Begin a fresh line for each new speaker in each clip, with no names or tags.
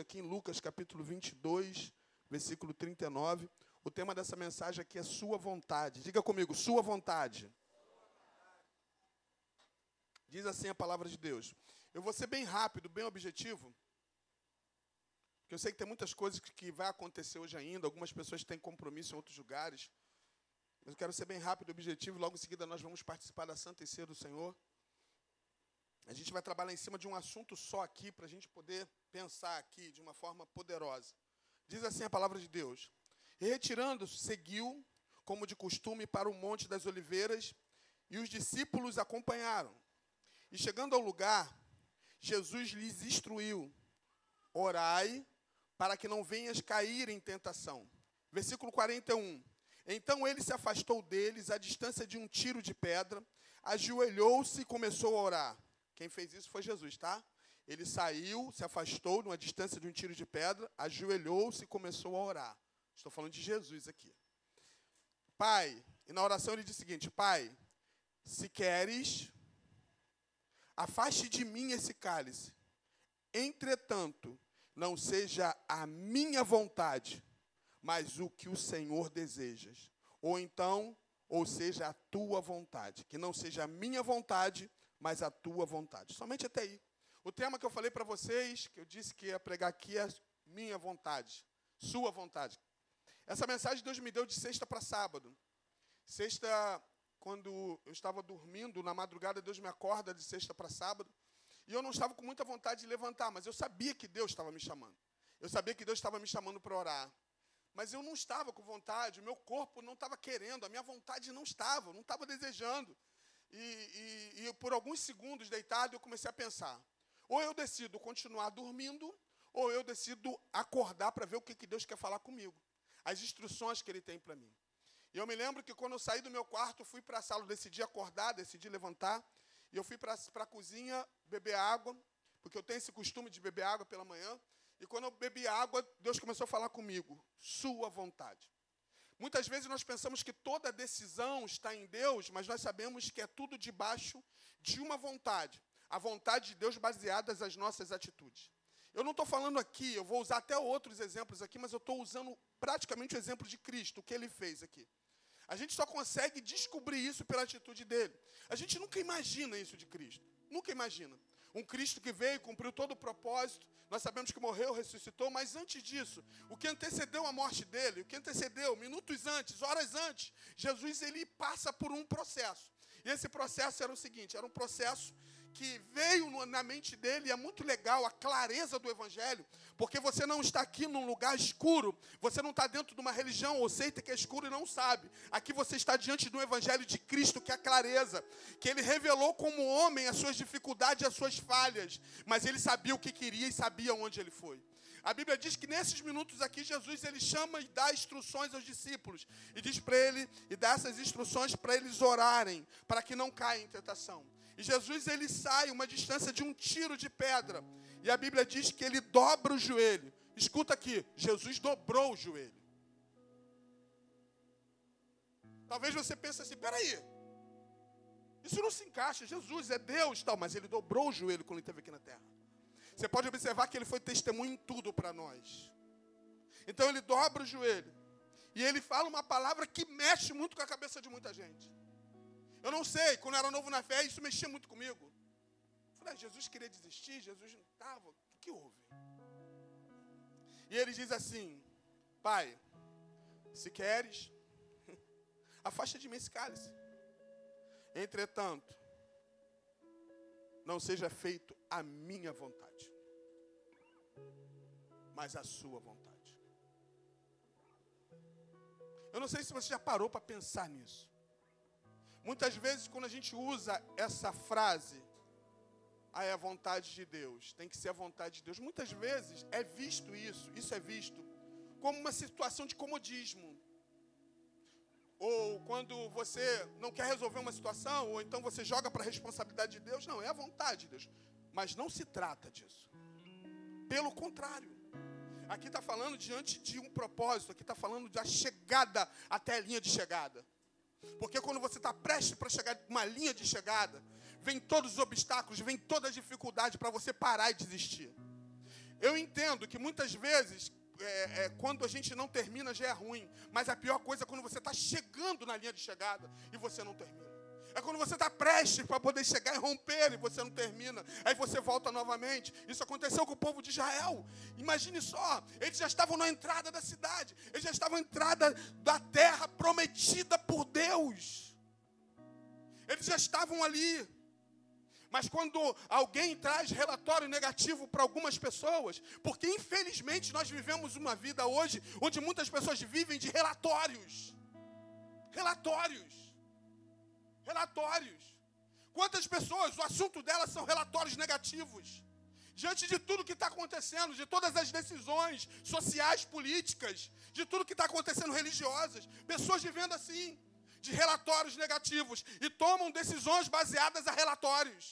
aqui em Lucas capítulo 22, versículo 39. O tema dessa mensagem aqui é Sua vontade. Diga comigo, Sua vontade. Diz assim a palavra de Deus. Eu vou ser bem rápido, bem objetivo, porque eu sei que tem muitas coisas que, que vai acontecer hoje ainda. Algumas pessoas têm compromisso em outros lugares. Mas eu quero ser bem rápido objetivo. Logo em seguida, nós vamos participar da Santa e do Senhor. A gente vai trabalhar em cima de um assunto só aqui, para a gente poder pensar aqui de uma forma poderosa. Diz assim a palavra de Deus: E retirando-se, seguiu, como de costume, para o Monte das Oliveiras, e os discípulos acompanharam. E chegando ao lugar, Jesus lhes instruiu: Orai, para que não venhas cair em tentação. Versículo 41. Então ele se afastou deles, à distância de um tiro de pedra, ajoelhou-se e começou a orar. Quem fez isso foi Jesus, tá? Ele saiu, se afastou, numa distância de um tiro de pedra, ajoelhou-se e começou a orar. Estou falando de Jesus aqui. Pai, e na oração ele diz o seguinte: Pai, se queres, afaste de mim esse cálice. Entretanto, não seja a minha vontade, mas o que o Senhor desejas. Ou então, ou seja a tua vontade. Que não seja a minha vontade, mas a tua vontade. Somente até aí. O tema que eu falei para vocês, que eu disse que ia pregar aqui, é minha vontade, sua vontade. Essa mensagem Deus me deu de sexta para sábado. Sexta, quando eu estava dormindo, na madrugada, Deus me acorda de sexta para sábado. E eu não estava com muita vontade de levantar, mas eu sabia que Deus estava me chamando. Eu sabia que Deus estava me chamando para orar. Mas eu não estava com vontade, o meu corpo não estava querendo, a minha vontade não estava, não estava desejando. E, e, e por alguns segundos deitado, eu comecei a pensar: ou eu decido continuar dormindo, ou eu decido acordar para ver o que, que Deus quer falar comigo, as instruções que Ele tem para mim. E eu me lembro que quando eu saí do meu quarto, fui para a sala, decidi acordar, decidi levantar, e eu fui para a cozinha beber água, porque eu tenho esse costume de beber água pela manhã. E quando eu bebi água, Deus começou a falar comigo: Sua vontade. Muitas vezes nós pensamos que toda decisão está em Deus, mas nós sabemos que é tudo debaixo de uma vontade. A vontade de Deus baseada nas nossas atitudes. Eu não estou falando aqui, eu vou usar até outros exemplos aqui, mas eu estou usando praticamente o exemplo de Cristo, o que ele fez aqui. A gente só consegue descobrir isso pela atitude dele. A gente nunca imagina isso de Cristo. Nunca imagina. Um Cristo que veio, cumpriu todo o propósito. Nós sabemos que morreu, ressuscitou, mas antes disso, o que antecedeu a morte dele, o que antecedeu, minutos antes, horas antes, Jesus ele passa por um processo. E esse processo era o seguinte: era um processo que veio na mente dele, é muito legal a clareza do Evangelho, porque você não está aqui num lugar escuro, você não está dentro de uma religião ou seita que é escuro e não sabe. Aqui você está diante do Evangelho de Cristo, que é a clareza, que ele revelou como homem as suas dificuldades as suas falhas, mas ele sabia o que queria e sabia onde ele foi. A Bíblia diz que nesses minutos aqui Jesus ele chama e dá instruções aos discípulos e diz para ele e dá essas instruções para eles orarem, para que não caia em tentação. E Jesus ele sai uma distância de um tiro de pedra. E a Bíblia diz que ele dobra o joelho. Escuta aqui, Jesus dobrou o joelho. Talvez você pense assim, peraí, isso não se encaixa, Jesus é Deus, tal, mas ele dobrou o joelho quando ele esteve aqui na terra. Você pode observar que ele foi testemunho em tudo para nós. Então ele dobra o joelho. E ele fala uma palavra que mexe muito com a cabeça de muita gente. Eu não sei, quando eu era novo na fé, isso mexia muito comigo. Eu falei, ah, Jesus queria desistir, Jesus não estava. O que houve? E ele diz assim: Pai, se queres, afasta de mim esse cálice. Entretanto, não seja feito a minha vontade, mas a sua vontade. Eu não sei se você já parou para pensar nisso. Muitas vezes, quando a gente usa essa frase, ah, é a vontade de Deus, tem que ser a vontade de Deus. Muitas vezes é visto isso, isso é visto como uma situação de comodismo. Ou quando você não quer resolver uma situação, ou então você joga para a responsabilidade de Deus. Não, é a vontade de Deus. Mas não se trata disso. Pelo contrário. Aqui está falando diante de um propósito, aqui está falando da chegada até a linha de chegada. Porque quando você está prestes para chegar uma linha de chegada, vem todos os obstáculos, vem toda a dificuldade para você parar e desistir. Eu entendo que muitas vezes, é, é, quando a gente não termina, já é ruim. Mas a pior coisa é quando você está chegando na linha de chegada e você não termina. É quando você está prestes para poder chegar e romper e você não termina. Aí você volta novamente. Isso aconteceu com o povo de Israel. Imagine só, eles já estavam na entrada da cidade. Eles já estavam na entrada da terra prometida por Deus. Eles já estavam ali. Mas quando alguém traz relatório negativo para algumas pessoas, porque infelizmente nós vivemos uma vida hoje onde muitas pessoas vivem de relatórios. Relatórios relatórios. Quantas pessoas, o assunto delas são relatórios negativos. Diante de tudo que está acontecendo, de todas as decisões sociais, políticas, de tudo que está acontecendo religiosas, pessoas vivendo assim, de relatórios negativos, e tomam decisões baseadas a relatórios.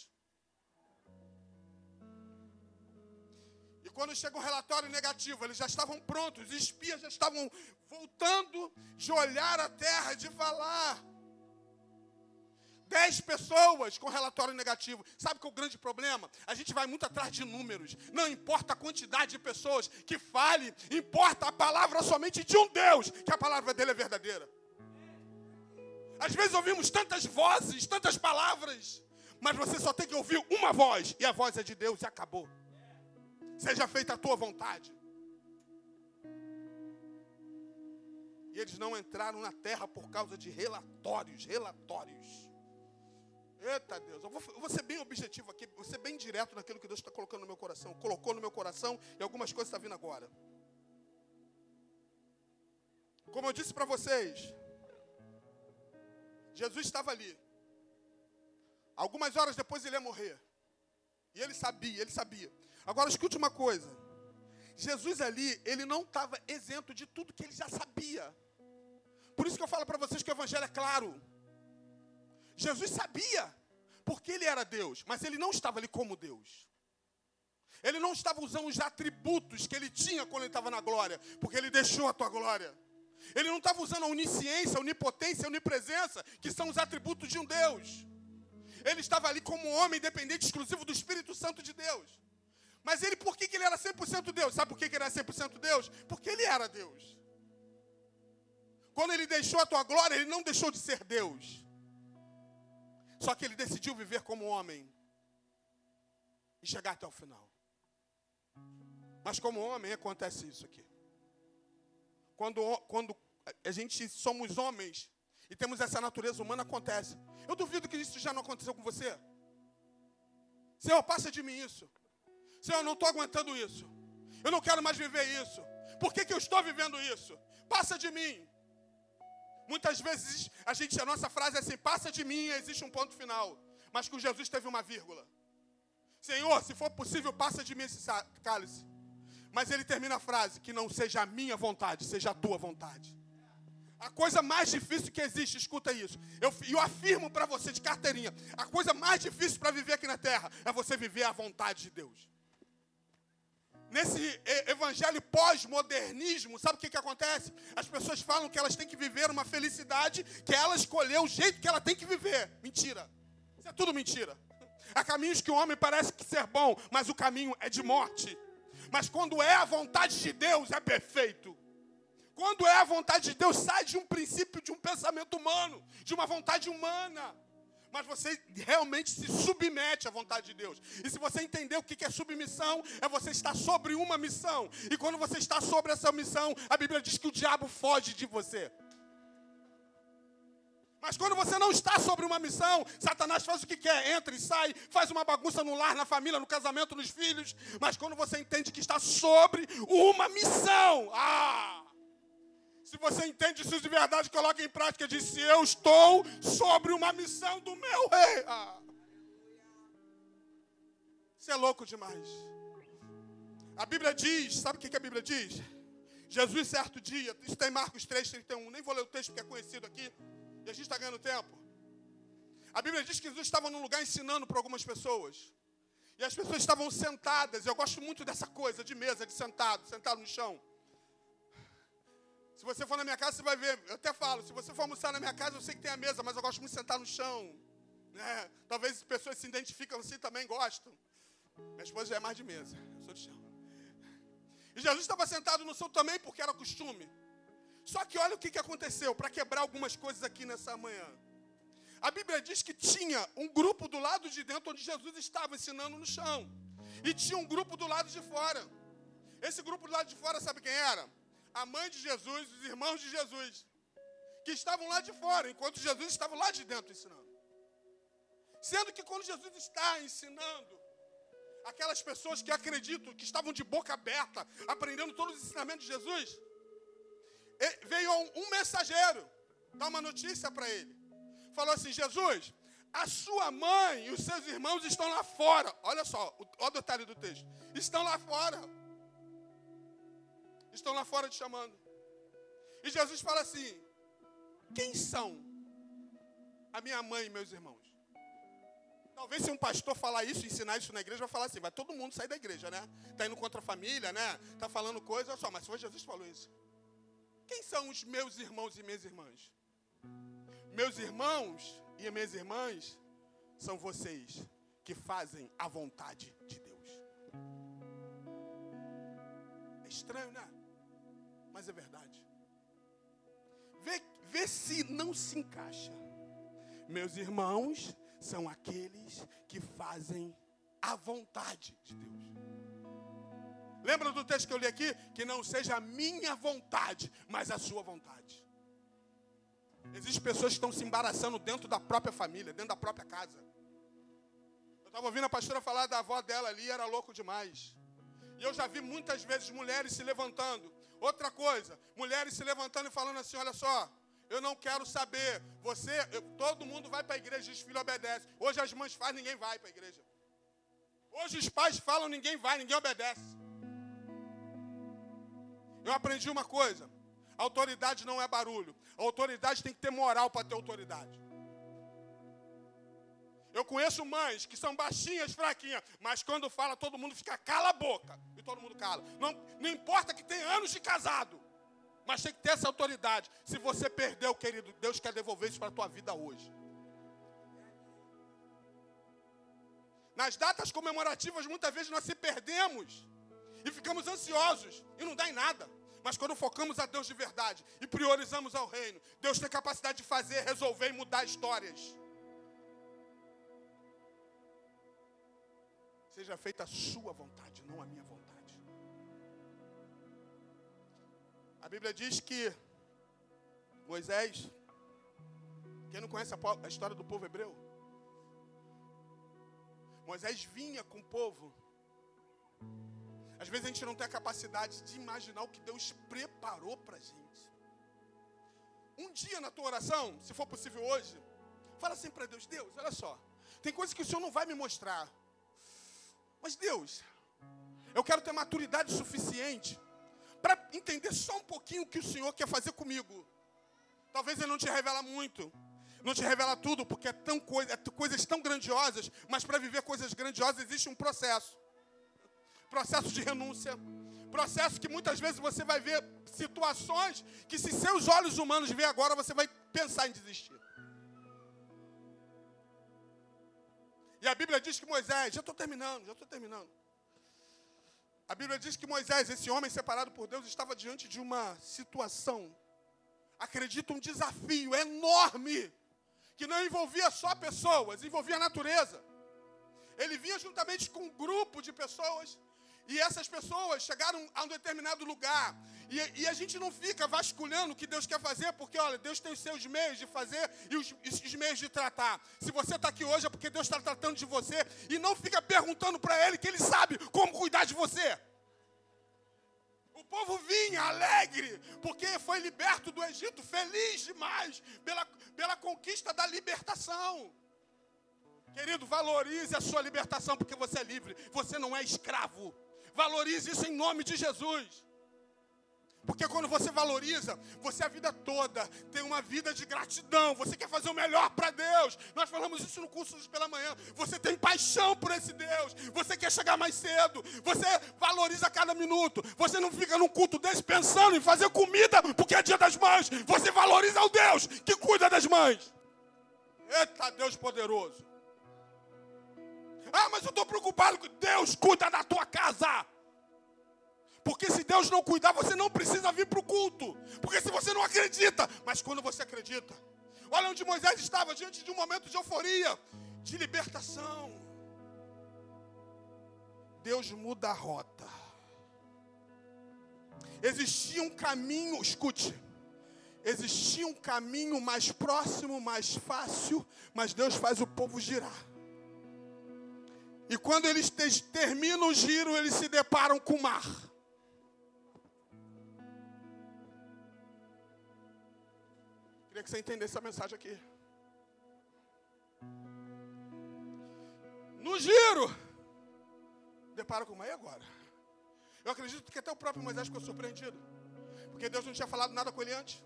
E quando chega um relatório negativo, eles já estavam prontos, os espias já estavam voltando de olhar a terra, de falar. Dez pessoas com relatório negativo. Sabe qual é o grande problema? A gente vai muito atrás de números. Não importa a quantidade de pessoas que fale, importa a palavra somente de um Deus, que a palavra dele é verdadeira. Às vezes ouvimos tantas vozes, tantas palavras, mas você só tem que ouvir uma voz, e a voz é de Deus, e acabou. Seja feita a tua vontade. E eles não entraram na terra por causa de relatórios, relatórios. Eita Deus, eu vou, eu vou, ser bem objetivo aqui, vou ser bem direto naquilo que Deus está colocando no meu coração. Colocou no meu coração e algumas coisas estão tá vindo agora. Como eu disse para vocês, Jesus estava ali. Algumas horas depois ele ia morrer. E ele sabia, ele sabia. Agora escute uma coisa. Jesus ali, ele não estava isento de tudo que ele já sabia. Por isso que eu falo para vocês que o evangelho é claro. Jesus sabia, porque ele era Deus, mas ele não estava ali como Deus. Ele não estava usando os atributos que ele tinha quando ele estava na glória, porque ele deixou a tua glória. Ele não estava usando a onisciência, a onipotência, a onipresença, que são os atributos de um Deus. Ele estava ali como um homem independente, exclusivo do Espírito Santo de Deus. Mas ele, por que, que ele era 100% Deus? Sabe por que, que ele era 100% Deus? Porque ele era Deus. Quando ele deixou a tua glória, ele não deixou de ser Deus. Só que ele decidiu viver como homem e chegar até o final. Mas como homem acontece isso aqui. Quando, quando a gente somos homens e temos essa natureza humana, acontece. Eu duvido que isso já não aconteceu com você. Senhor, passa de mim isso. Senhor, eu não estou aguentando isso. Eu não quero mais viver isso. Por que, que eu estou vivendo isso? Passa de mim. Muitas vezes a gente, a nossa frase é assim: passa de mim, existe um ponto final. Mas com Jesus teve uma vírgula. Senhor, se for possível, passa de mim esse cálice. Mas ele termina a frase: que não seja a minha vontade, seja a tua vontade. A coisa mais difícil que existe, escuta isso. Eu, eu afirmo para você de carteirinha: a coisa mais difícil para viver aqui na terra é você viver a vontade de Deus nesse evangelho pós-modernismo, sabe o que, que acontece? As pessoas falam que elas têm que viver uma felicidade que ela escolheu o jeito que ela tem que viver. Mentira. Isso é tudo mentira. Há caminhos que o homem parece que ser bom, mas o caminho é de morte. Mas quando é a vontade de Deus, é perfeito. Quando é a vontade de Deus, sai de um princípio, de um pensamento humano, de uma vontade humana mas você realmente se submete à vontade de Deus. E se você entender o que é submissão, é você estar sobre uma missão. E quando você está sobre essa missão, a Bíblia diz que o diabo foge de você. Mas quando você não está sobre uma missão, Satanás faz o que quer, entra e sai, faz uma bagunça no lar, na família, no casamento, nos filhos. Mas quando você entende que está sobre uma missão, ah! Se você entende isso de verdade, coloque em prática. Diz: se eu estou sobre uma missão do meu rei. Ah. Isso é louco demais. A Bíblia diz, sabe o que a Bíblia diz? Jesus, certo dia, isso tem Marcos 3, 31. Nem vou ler o texto porque é conhecido aqui. E a gente está ganhando tempo. A Bíblia diz que Jesus estava num lugar ensinando para algumas pessoas. E as pessoas estavam sentadas. Eu gosto muito dessa coisa de mesa, de sentado, sentado no chão. Se você for na minha casa, você vai ver. Eu até falo, se você for almoçar na minha casa, eu sei que tem a mesa, mas eu gosto muito de sentar no chão. Né? Talvez pessoas se identificam assim também gostam. Minha esposa já é mais de mesa, eu sou de chão. E Jesus estava sentado no seu também, porque era costume. Só que olha o que, que aconteceu, para quebrar algumas coisas aqui nessa manhã. A Bíblia diz que tinha um grupo do lado de dentro onde Jesus estava ensinando no chão. E tinha um grupo do lado de fora. Esse grupo do lado de fora, sabe quem era? A mãe de Jesus, os irmãos de Jesus. Que estavam lá de fora, enquanto Jesus estava lá de dentro ensinando. Sendo que quando Jesus está ensinando, aquelas pessoas que acreditam, que estavam de boca aberta, aprendendo todos os ensinamentos de Jesus, veio um mensageiro dar uma notícia para ele. Falou assim: Jesus, a sua mãe e os seus irmãos estão lá fora. Olha só, olha o detalhe do texto. Estão lá fora. Estão lá fora te chamando. E Jesus fala assim: Quem são a minha mãe e meus irmãos? Talvez se um pastor falar isso, ensinar isso na igreja, vai falar assim, vai todo mundo sair da igreja, né? Está indo contra a família, né? Está falando coisa, olha só, mas foi Jesus falou isso. Quem são os meus irmãos e minhas irmãs? Meus irmãos e minhas irmãs são vocês que fazem a vontade de Deus. É estranho, né? Mas é verdade. Vê, vê se não se encaixa. Meus irmãos são aqueles que fazem a vontade de Deus. Lembra do texto que eu li aqui? Que não seja a minha vontade, mas a sua vontade. Existem pessoas que estão se embaraçando dentro da própria família, dentro da própria casa. Eu estava ouvindo a pastora falar da avó dela ali, era louco demais. E eu já vi muitas vezes mulheres se levantando. Outra coisa, mulheres se levantando e falando assim: olha só, eu não quero saber. Você, eu, todo mundo vai para a igreja, os filhos obedecem. Hoje as mães fazem, ninguém vai para a igreja. Hoje os pais falam, ninguém vai, ninguém obedece. Eu aprendi uma coisa: autoridade não é barulho. Autoridade tem que ter moral para ter autoridade. Eu conheço mães que são baixinhas, fraquinhas, mas quando fala, todo mundo fica cala a boca. E todo mundo cala. Não, não importa que tem anos de casado. Mas tem que ter essa autoridade. Se você perdeu, querido, Deus quer devolver isso para a tua vida hoje. Nas datas comemorativas, muitas vezes nós se perdemos e ficamos ansiosos e não dá em nada. Mas quando focamos a Deus de verdade e priorizamos ao reino, Deus tem capacidade de fazer, resolver e mudar histórias. Seja feita a sua vontade, não a minha vontade. A Bíblia diz que Moisés, quem não conhece a história do povo hebreu? Moisés vinha com o povo. Às vezes a gente não tem a capacidade de imaginar o que Deus preparou para a gente. Um dia na tua oração, se for possível hoje, fala assim para Deus: Deus, olha só, tem coisas que o Senhor não vai me mostrar. Mas Deus, eu quero ter maturidade suficiente para entender só um pouquinho o que o Senhor quer fazer comigo. Talvez Ele não te revela muito, não te revela tudo, porque é tão coisa, é coisas tão grandiosas, mas para viver coisas grandiosas existe um processo. Processo de renúncia, processo que muitas vezes você vai ver situações que se seus olhos humanos ver agora, você vai pensar em desistir. E a Bíblia diz que Moisés, já estou terminando, já estou terminando. A Bíblia diz que Moisés, esse homem separado por Deus, estava diante de uma situação, acredito, um desafio enorme, que não envolvia só pessoas, envolvia a natureza. Ele vinha juntamente com um grupo de pessoas e essas pessoas chegaram a um determinado lugar. E, e, a gente não fica vasculhando o que Deus quer fazer, porque, olha, Deus tem os seus meios de fazer e os, os meios de tratar. Se você está aqui hoje é porque Deus está tratando de você. E não fica perguntando para Ele, que Ele sabe como cuidar de você. O povo vinha alegre, porque foi liberto do Egito, feliz demais pela, pela conquista da libertação. Querido, valorize a sua libertação, porque você é livre, você não é escravo. Valorize isso em nome de Jesus. Porque quando você valoriza, você a vida toda tem uma vida de gratidão. Você quer fazer o melhor para Deus. Nós falamos isso no curso de pela manhã. Você tem paixão por esse Deus. Você quer chegar mais cedo. Você valoriza cada minuto. Você não fica num culto desse pensando em fazer comida porque é dia das mães. Você valoriza o Deus que cuida das mães. Eita Deus poderoso. Ah, mas eu estou preocupado que Deus cuida da tua casa. Porque se Deus não cuidar, você não precisa vir para o culto. Porque se você não acredita, mas quando você acredita, olha onde Moisés estava diante de um momento de euforia, de libertação. Deus muda a rota. Existia um caminho, escute, existia um caminho mais próximo, mais fácil, mas Deus faz o povo girar. E quando eles terminam o giro, eles se deparam com o mar. Queria que você entendesse a mensagem aqui. No giro, depara com o e agora? Eu acredito que até o próprio Moisés ficou surpreendido. Porque Deus não tinha falado nada com ele antes.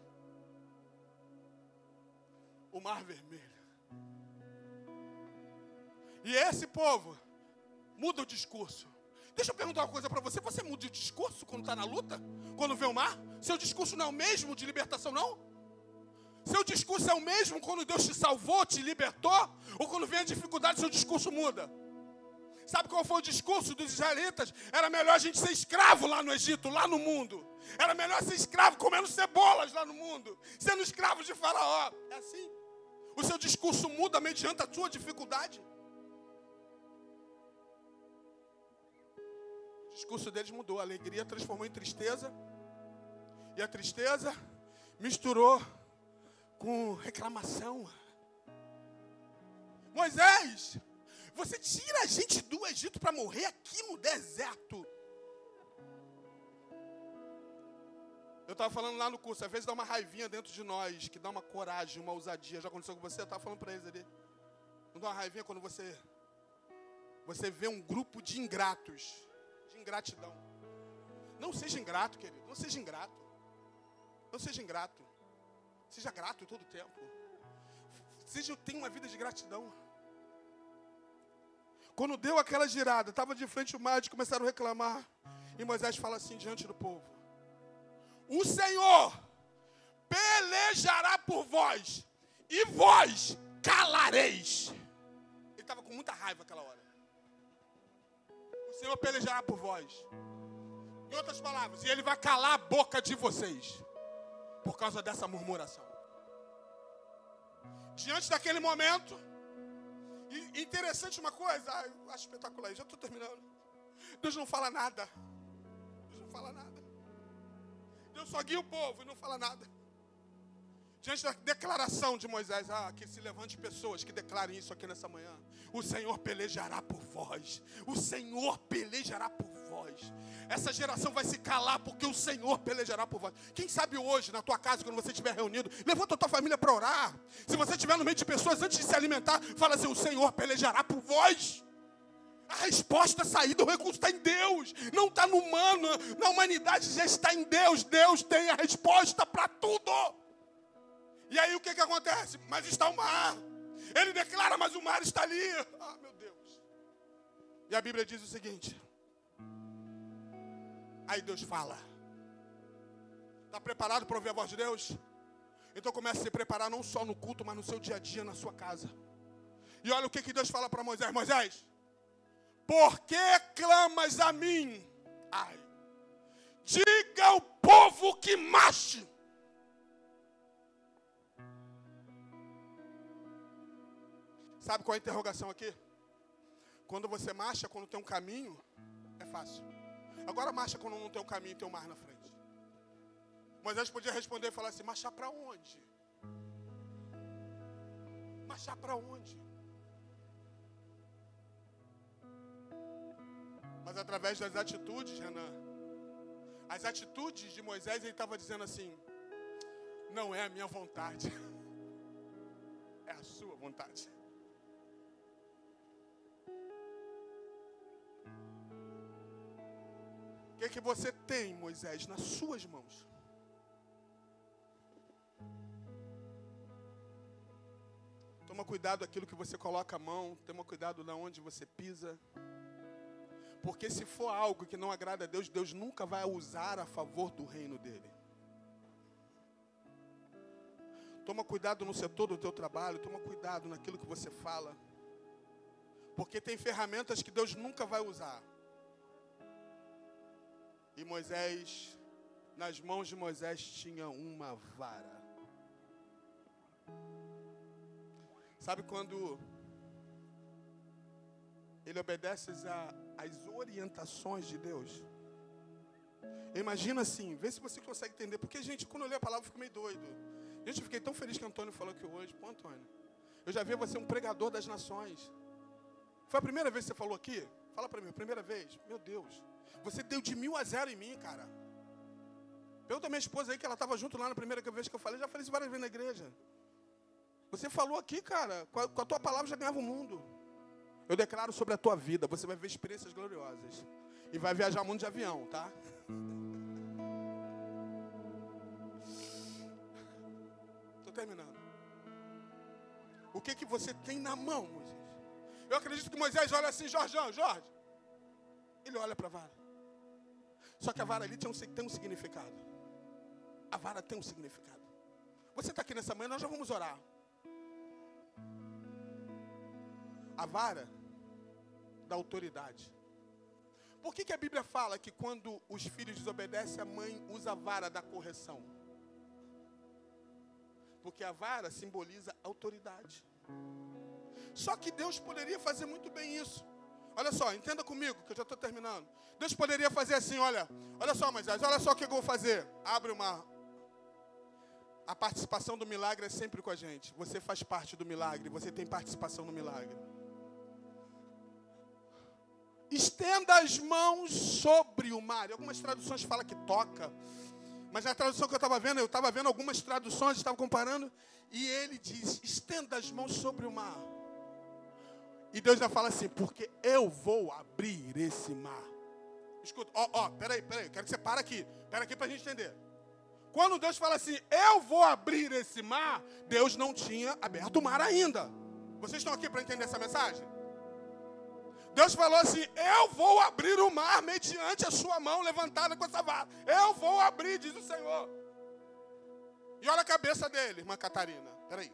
O mar vermelho. E esse povo muda o discurso. Deixa eu perguntar uma coisa para você. Você muda o discurso quando está na luta? Quando vê o mar? Seu discurso não é o mesmo de libertação, não? Seu discurso é o mesmo quando Deus te salvou, te libertou? Ou quando vem a dificuldade, seu discurso muda? Sabe qual foi o discurso dos israelitas? Era melhor a gente ser escravo lá no Egito, lá no mundo. Era melhor ser escravo comendo cebolas lá no mundo, sendo escravo de Faraó. É assim. O seu discurso muda mediante a sua dificuldade. discurso deles mudou. A alegria transformou em tristeza. E a tristeza misturou com reclamação. Moisés, você tira a gente do Egito para morrer aqui no deserto. Eu estava falando lá no curso, às vezes dá uma raivinha dentro de nós, que dá uma coragem, uma ousadia. Já aconteceu com você? Eu estava falando para eles ali. Não dá uma raivinha quando você, você vê um grupo de ingratos ingratidão. Não seja ingrato, querido. Não seja ingrato. Não seja ingrato. Seja grato todo o tempo. Seja, tenha uma vida de gratidão. Quando deu aquela girada, estava de frente o mar, começaram a reclamar. E Moisés fala assim diante do povo: O Senhor pelejará por vós, e vós calareis. Ele estava com muita raiva aquela hora. Senhor pelejará por vós. Em outras palavras, e Ele vai calar a boca de vocês por causa dessa murmuração. Diante daquele momento, e interessante uma coisa, ah, eu acho espetacular, já estou terminando. Deus não fala nada. Deus não fala nada. Deus só guia o povo e não fala nada. Diante da declaração de Moisés, ah, que se levante pessoas que declarem isso aqui nessa manhã. O Senhor pelejará por vós. O Senhor pelejará por Essa geração vai se calar porque o Senhor pelejará por vós. Quem sabe hoje, na tua casa, quando você estiver reunido, levanta a tua família para orar. Se você estiver no meio de pessoas, antes de se alimentar, fala assim: o Senhor pelejará por vós. A resposta, a saída, o recurso está em Deus, não está no humano, na humanidade já está em Deus. Deus tem a resposta para tudo. E aí o que, que acontece? Mas está o mar. Ele declara, mas o mar está ali. Ah, meu Deus. E a Bíblia diz o seguinte. Aí Deus fala. Está preparado para ouvir a voz de Deus? Então comece a se preparar não só no culto, mas no seu dia a dia, na sua casa. E olha o que, que Deus fala para Moisés: Moisés, por que clamas a mim? Ai, diga ao povo que marche. Sabe qual é a interrogação aqui? Quando você marcha, quando tem um caminho, é fácil. Agora marcha quando não tem um caminho tem um mar na frente. Moisés podia responder e falar assim: marchar para onde? Marchar para onde? Mas através das atitudes, Renan, as atitudes de Moisés, ele estava dizendo assim: não é a minha vontade, é a sua vontade. Que, é que você tem, Moisés, nas suas mãos? Toma cuidado aquilo que você coloca a mão, toma cuidado na onde você pisa. Porque se for algo que não agrada a Deus, Deus nunca vai usar a favor do reino dele. Toma cuidado no setor do teu trabalho, toma cuidado naquilo que você fala. Porque tem ferramentas que Deus nunca vai usar. E Moisés, nas mãos de Moisés tinha uma vara. Sabe quando ele obedece às orientações de Deus? Imagina assim, vê se você consegue entender. Porque, gente, quando eu li a palavra, eu fico meio doido. Gente, eu fiquei tão feliz que Antônio falou aqui hoje. Pô, Antônio, eu já vi você um pregador das nações. Foi a primeira vez que você falou aqui? Fala para mim, primeira vez. Meu Deus. Você deu de mil a zero em mim, cara. Pergunta a minha esposa aí que ela estava junto lá na primeira vez que eu falei. Já falei isso várias vezes na igreja. Você falou aqui, cara, com a, com a tua palavra já ganhava o mundo. Eu declaro sobre a tua vida, você vai ver experiências gloriosas. E vai viajar o mundo de avião, tá? Estou terminando. O que que você tem na mão, Moisés? Eu acredito que Moisés olha assim, Jorjão, Jorge. Ele olha para a vara. Só que a vara ali tem um, tem um significado. A vara tem um significado. Você está aqui nessa manhã, nós já vamos orar. A vara da autoridade. Por que, que a Bíblia fala que quando os filhos desobedecem, a mãe usa a vara da correção? Porque a vara simboliza autoridade. Só que Deus poderia fazer muito bem isso. Olha só, entenda comigo, que eu já estou terminando. Deus poderia fazer assim, olha, olha só, Moisés, olha só o que eu vou fazer. Abre uma. A participação do milagre é sempre com a gente. Você faz parte do milagre, você tem participação no milagre. Estenda as mãos sobre o mar. algumas traduções falam que toca. Mas na tradução que eu estava vendo, eu estava vendo algumas traduções, estava comparando, e ele diz: estenda as mãos sobre o mar. E Deus já fala assim, porque eu vou abrir esse mar. Escuta, ó, ó, peraí, peraí, quero que você para aqui. Pera aqui para a gente entender. Quando Deus fala assim, eu vou abrir esse mar, Deus não tinha aberto o mar ainda. Vocês estão aqui para entender essa mensagem? Deus falou assim: Eu vou abrir o mar mediante a sua mão levantada com essa vara. Eu vou abrir, diz o Senhor. E olha a cabeça dele, irmã Catarina. Peraí.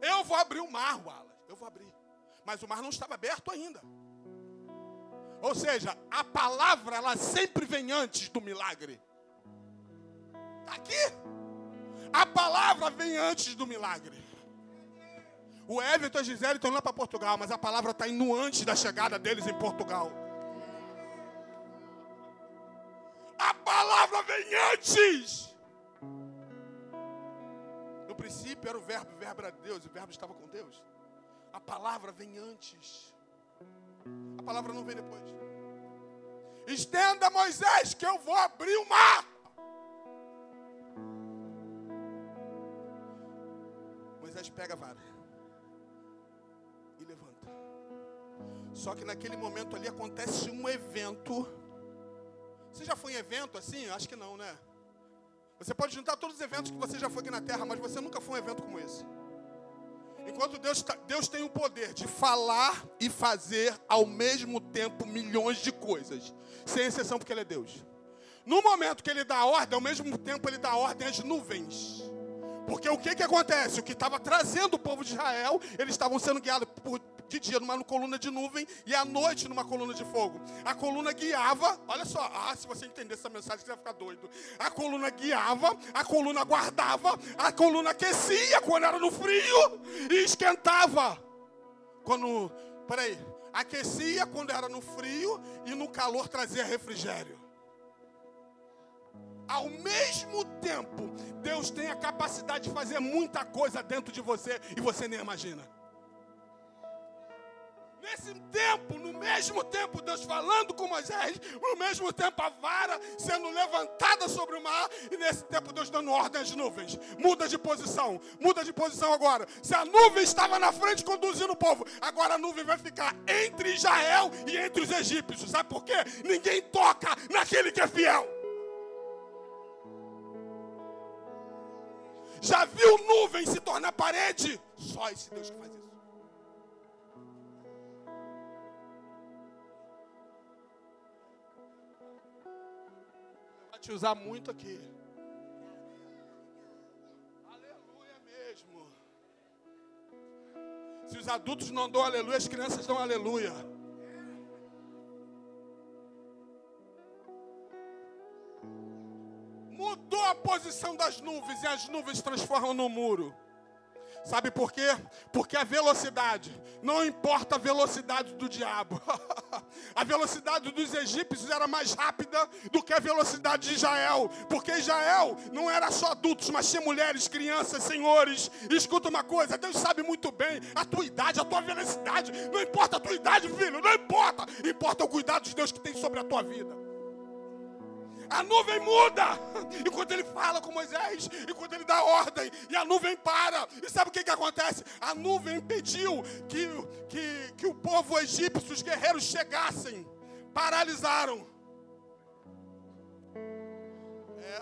Eu vou abrir o mar, Wallace. Eu vou abrir. Mas o mar não estava aberto ainda. Ou seja, a palavra ela sempre vem antes do milagre. Está aqui. A palavra vem antes do milagre. O Everton e a Gisele estão indo para Portugal, mas a palavra está indo antes da chegada deles em Portugal. A palavra vem antes. Princípio era o verbo, o verbo era Deus, o verbo estava com Deus. A palavra vem antes. A palavra não vem depois. Estenda Moisés, que eu vou abrir o mar. Moisés pega a vara e levanta. Só que naquele momento ali acontece um evento. Você já foi em evento assim? Acho que não, né? Você pode juntar todos os eventos que você já foi aqui na terra, mas você nunca foi um evento como esse. Enquanto Deus, tá, Deus tem o poder de falar e fazer ao mesmo tempo milhões de coisas, sem exceção porque Ele é Deus. No momento que Ele dá ordem, ao mesmo tempo Ele dá ordem às nuvens. Porque o que, que acontece? O que estava trazendo o povo de Israel, eles estavam sendo guiados por, de dia numa coluna de nuvem e à noite numa coluna de fogo. A coluna guiava, olha só, ah, se você entender essa mensagem, você vai ficar doido. A coluna guiava, a coluna guardava, a coluna aquecia quando era no frio e esquentava. Quando, peraí, aquecia quando era no frio e no calor trazia refrigério ao mesmo tempo, Deus tem a capacidade de fazer muita coisa dentro de você e você nem imagina. Nesse tempo, no mesmo tempo, Deus falando com Moisés, no mesmo tempo a vara sendo levantada sobre o mar, e nesse tempo Deus dando ordem às nuvens. Muda de posição, muda de posição agora. Se a nuvem estava na frente conduzindo o povo, agora a nuvem vai ficar entre Israel e entre os egípcios. Sabe por quê? Ninguém toca naquele que é fiel. Já viu nuvem se tornar parede? Só esse Deus que faz isso. te usar muito aqui. Aleluia mesmo. Se os adultos não dão aleluia, as crianças dão aleluia. Mudou a posição das nuvens e as nuvens transformam no muro. Sabe por quê? Porque a velocidade, não importa a velocidade do diabo, a velocidade dos egípcios era mais rápida do que a velocidade de Israel, porque Israel não era só adultos, mas tinha mulheres, crianças, senhores. E escuta uma coisa: Deus sabe muito bem a tua idade, a tua velocidade, não importa a tua idade, filho, não importa, importa o cuidado de Deus que tem sobre a tua vida a nuvem muda. Enquanto ele fala com Moisés, enquanto ele dá ordem, e a nuvem para. E sabe o que, que acontece? A nuvem impediu que, que, que o povo egípcio, os guerreiros, chegassem. Paralisaram. É.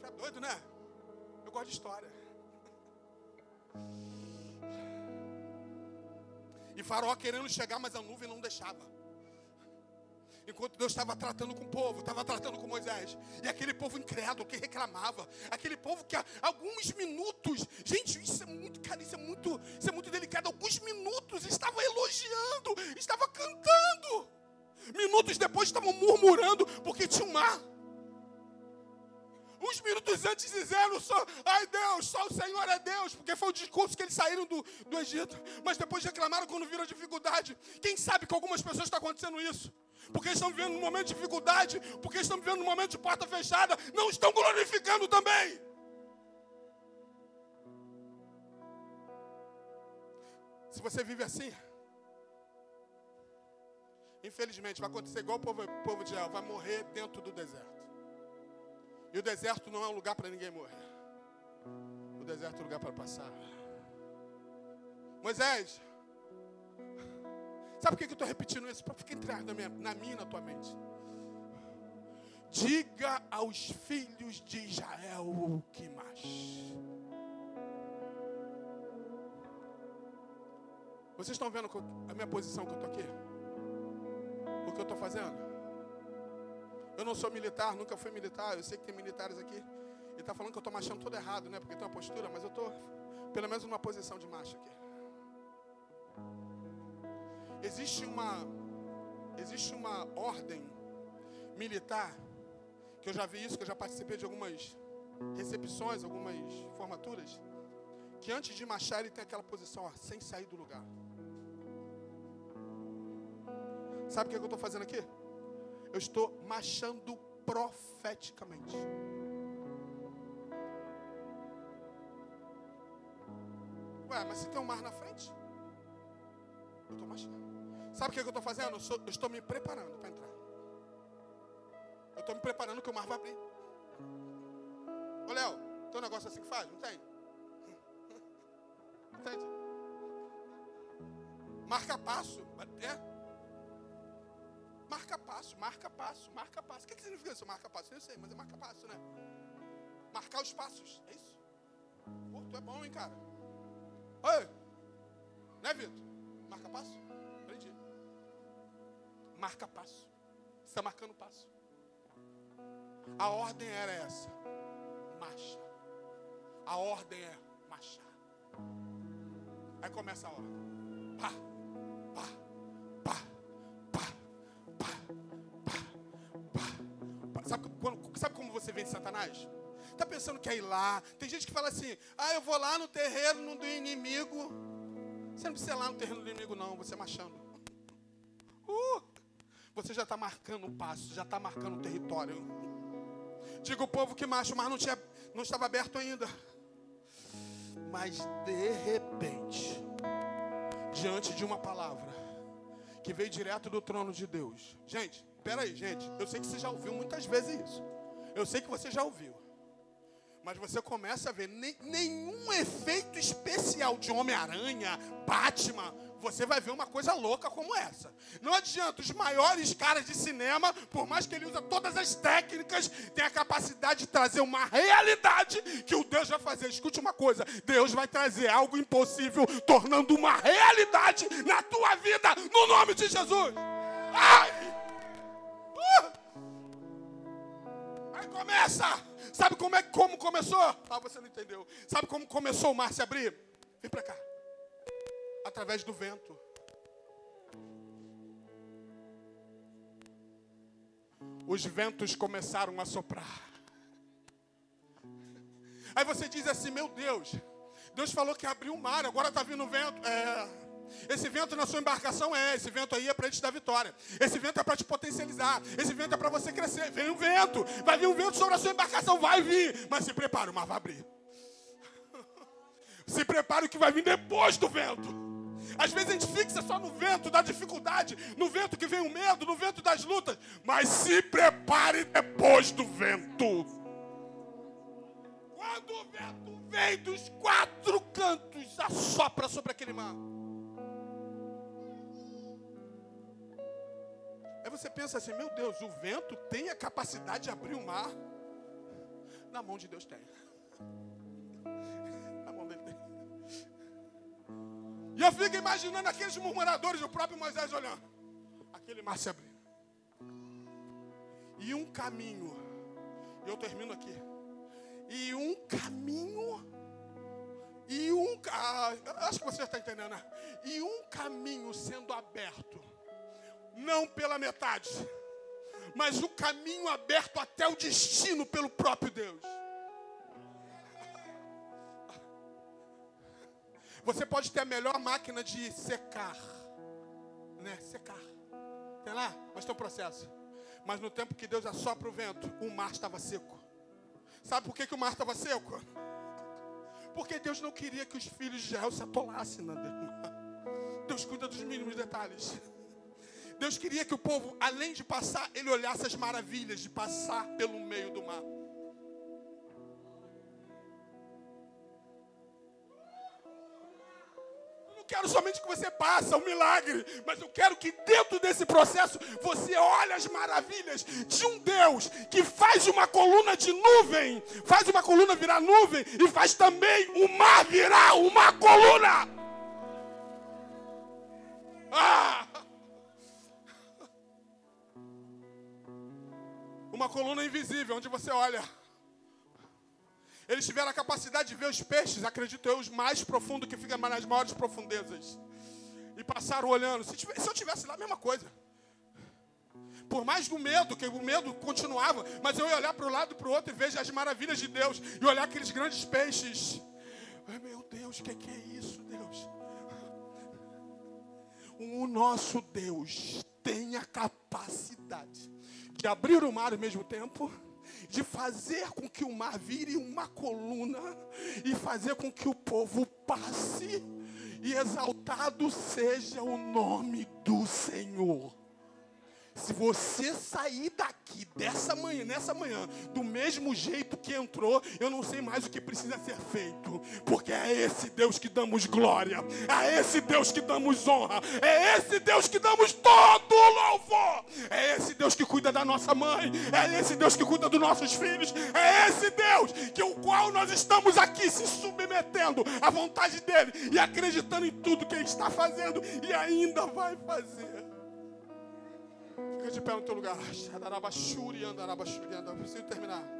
Você é doido, né? Eu gosto de história. E Faraó querendo chegar, mas a nuvem não deixava. Enquanto Deus estava tratando com o povo, estava tratando com Moisés. E aquele povo incrédulo que reclamava. Aquele povo que há alguns minutos, gente, isso é muito, cara, isso é muito, isso é muito delicado. Alguns minutos estava elogiando, estava cantando. Minutos depois estavam murmurando porque tinha um mar. Uns minutos antes dizendo só, ai Deus, só o Senhor é Deus, porque foi o discurso que eles saíram do, do Egito. Mas depois reclamaram quando viram a dificuldade. Quem sabe com algumas pessoas está acontecendo isso? Porque estão vivendo um momento de dificuldade, porque estão vivendo um momento de porta fechada, não estão glorificando também. Se você vive assim, infelizmente vai acontecer igual o povo, povo de El, vai morrer dentro do deserto. E o deserto não é um lugar para ninguém morrer. O deserto é um lugar para passar. Moisés, sabe por que eu estou repetindo isso? Para ficar entrado na minha, na minha na tua mente. Diga aos filhos de Israel o que mais. Vocês estão vendo a minha posição que eu estou aqui? O que eu estou fazendo? Eu não sou militar, nunca fui militar. Eu sei que tem militares aqui. Ele está falando que eu estou marchando todo errado, né? Porque tem uma postura, mas eu estou, pelo menos, numa posição de marcha aqui. Existe uma, existe uma ordem militar, que eu já vi isso, que eu já participei de algumas recepções, algumas formaturas, que antes de marchar ele tem aquela posição, ó, sem sair do lugar. Sabe o que, é que eu estou fazendo aqui? eu estou marchando profeticamente. Ué, mas se tem um mar na frente, eu estou marchando. Sabe o que, eu estou fazendo? Eu, sou, eu estou me preparando para entrar. Eu estou me preparando que o mar vai abrir. Ô Léo, tem um negócio assim que faz? Não tem? Entende? Marca passo. É? Marca passo, marca passo, marca passo. O que, significa isso? Marca passo? Eu sei, mas é marca passo, né? Marcar os passos, é isso? Pô, tu é bom, hein, cara? Oi! Né, Vitor? Marca passo? Marca passo. Está marcando passo. A ordem era essa. Marcha. A ordem é marchar. Aí começa a ordem. Pá, pá, Sabe, quando, sabe como você vence Satanás? Está pensando que é ir lá? Tem gente que fala assim: ah, eu vou lá no terreno do inimigo. Você não precisa ir lá no terreno do inimigo, não, você é marchando. Você já está marcando o passo, já está marcando o território. Diga o povo que marcha, mas não, tinha, não estava aberto ainda. Mas de repente, diante de uma palavra que veio direto do trono de Deus. Gente, Peraí, gente. Eu sei que você já ouviu muitas vezes isso. Eu sei que você já ouviu. Mas você começa a ver nenhum efeito especial de Homem-Aranha, Batman. Você vai ver uma coisa louca como essa. Não adianta, os maiores caras de cinema, por mais que ele use todas as técnicas, tem a capacidade de trazer uma realidade que o Deus vai fazer. Escute uma coisa: Deus vai trazer algo impossível, tornando uma realidade na tua vida, no nome de Jesus. Ai! Aí começa. Sabe como é como começou? Ah, você não entendeu. Sabe como começou o mar se abrir? Vem para cá. Através do vento. Os ventos começaram a soprar. Aí você diz assim: Meu Deus, Deus falou que abriu o mar, agora está vindo vento. É. Esse vento na sua embarcação é, esse vento aí é para te dar vitória. Esse vento é para te potencializar. Esse vento é para você crescer. Vem um vento, vai vir um vento sobre a sua embarcação, vai vir. Mas se prepare, o mar vai abrir. Se prepare que vai vir depois do vento. Às vezes a gente fixa só no vento da dificuldade, no vento que vem o medo, no vento das lutas. Mas se prepare depois do vento. Quando o vento vem dos quatro cantos, assopra sobre aquele mar. Aí você pensa assim: meu Deus, o vento tem a capacidade de abrir o mar? Na mão de Deus tem. E eu fico imaginando aqueles murmuradores, o próprio Moisés olhando. Aquele mar se abrindo. E um caminho. E eu termino aqui. E um caminho. E um. Ah, acho que você está entendendo, né? E um caminho sendo aberto não pela metade, mas o caminho aberto até o destino pelo próprio Deus. Você pode ter a melhor máquina de secar, né? Secar. Tem lá? Mas tem um processo. Mas no tempo que Deus assopra o vento, o mar estava seco. Sabe por que, que o mar estava seco? Porque Deus não queria que os filhos de Israel se atolassem na Deus cuida dos mínimos detalhes. Deus queria que o povo, além de passar, ele olhasse as maravilhas de passar pelo meio do mar. Quero somente que você passe o milagre, mas eu quero que dentro desse processo você olhe as maravilhas de um Deus que faz uma coluna de nuvem, faz uma coluna virar nuvem e faz também o mar virar uma coluna. Ah! uma coluna invisível, onde você olha. Eles tiveram a capacidade de ver os peixes, acredito eu, os mais profundos que ficam nas maiores profundezas. E passaram olhando. Se, tivesse, se eu tivesse lá, a mesma coisa. Por mais do medo, que o medo continuava, mas eu ia olhar para um lado e para o outro e vejo as maravilhas de Deus. E olhar aqueles grandes peixes. Meu Deus, o que, que é isso, Deus? O nosso Deus tem a capacidade de abrir o mar ao mesmo tempo, de fazer com que o mar vire uma coluna e fazer com que o povo passe e exaltado seja o nome do Senhor. Se você sair daqui dessa manhã, nessa manhã, do mesmo jeito que entrou, eu não sei mais o que precisa ser feito, porque é esse Deus que damos glória, é esse Deus que damos honra, é esse Deus que damos todo louvor, é esse Deus que cuida da nossa mãe, é esse Deus que cuida dos nossos filhos, é esse Deus que o qual nós estamos aqui se submetendo à vontade dele e acreditando em tudo que ele está fazendo e ainda vai fazer. Fica de pé no teu lugar. Preciso terminar.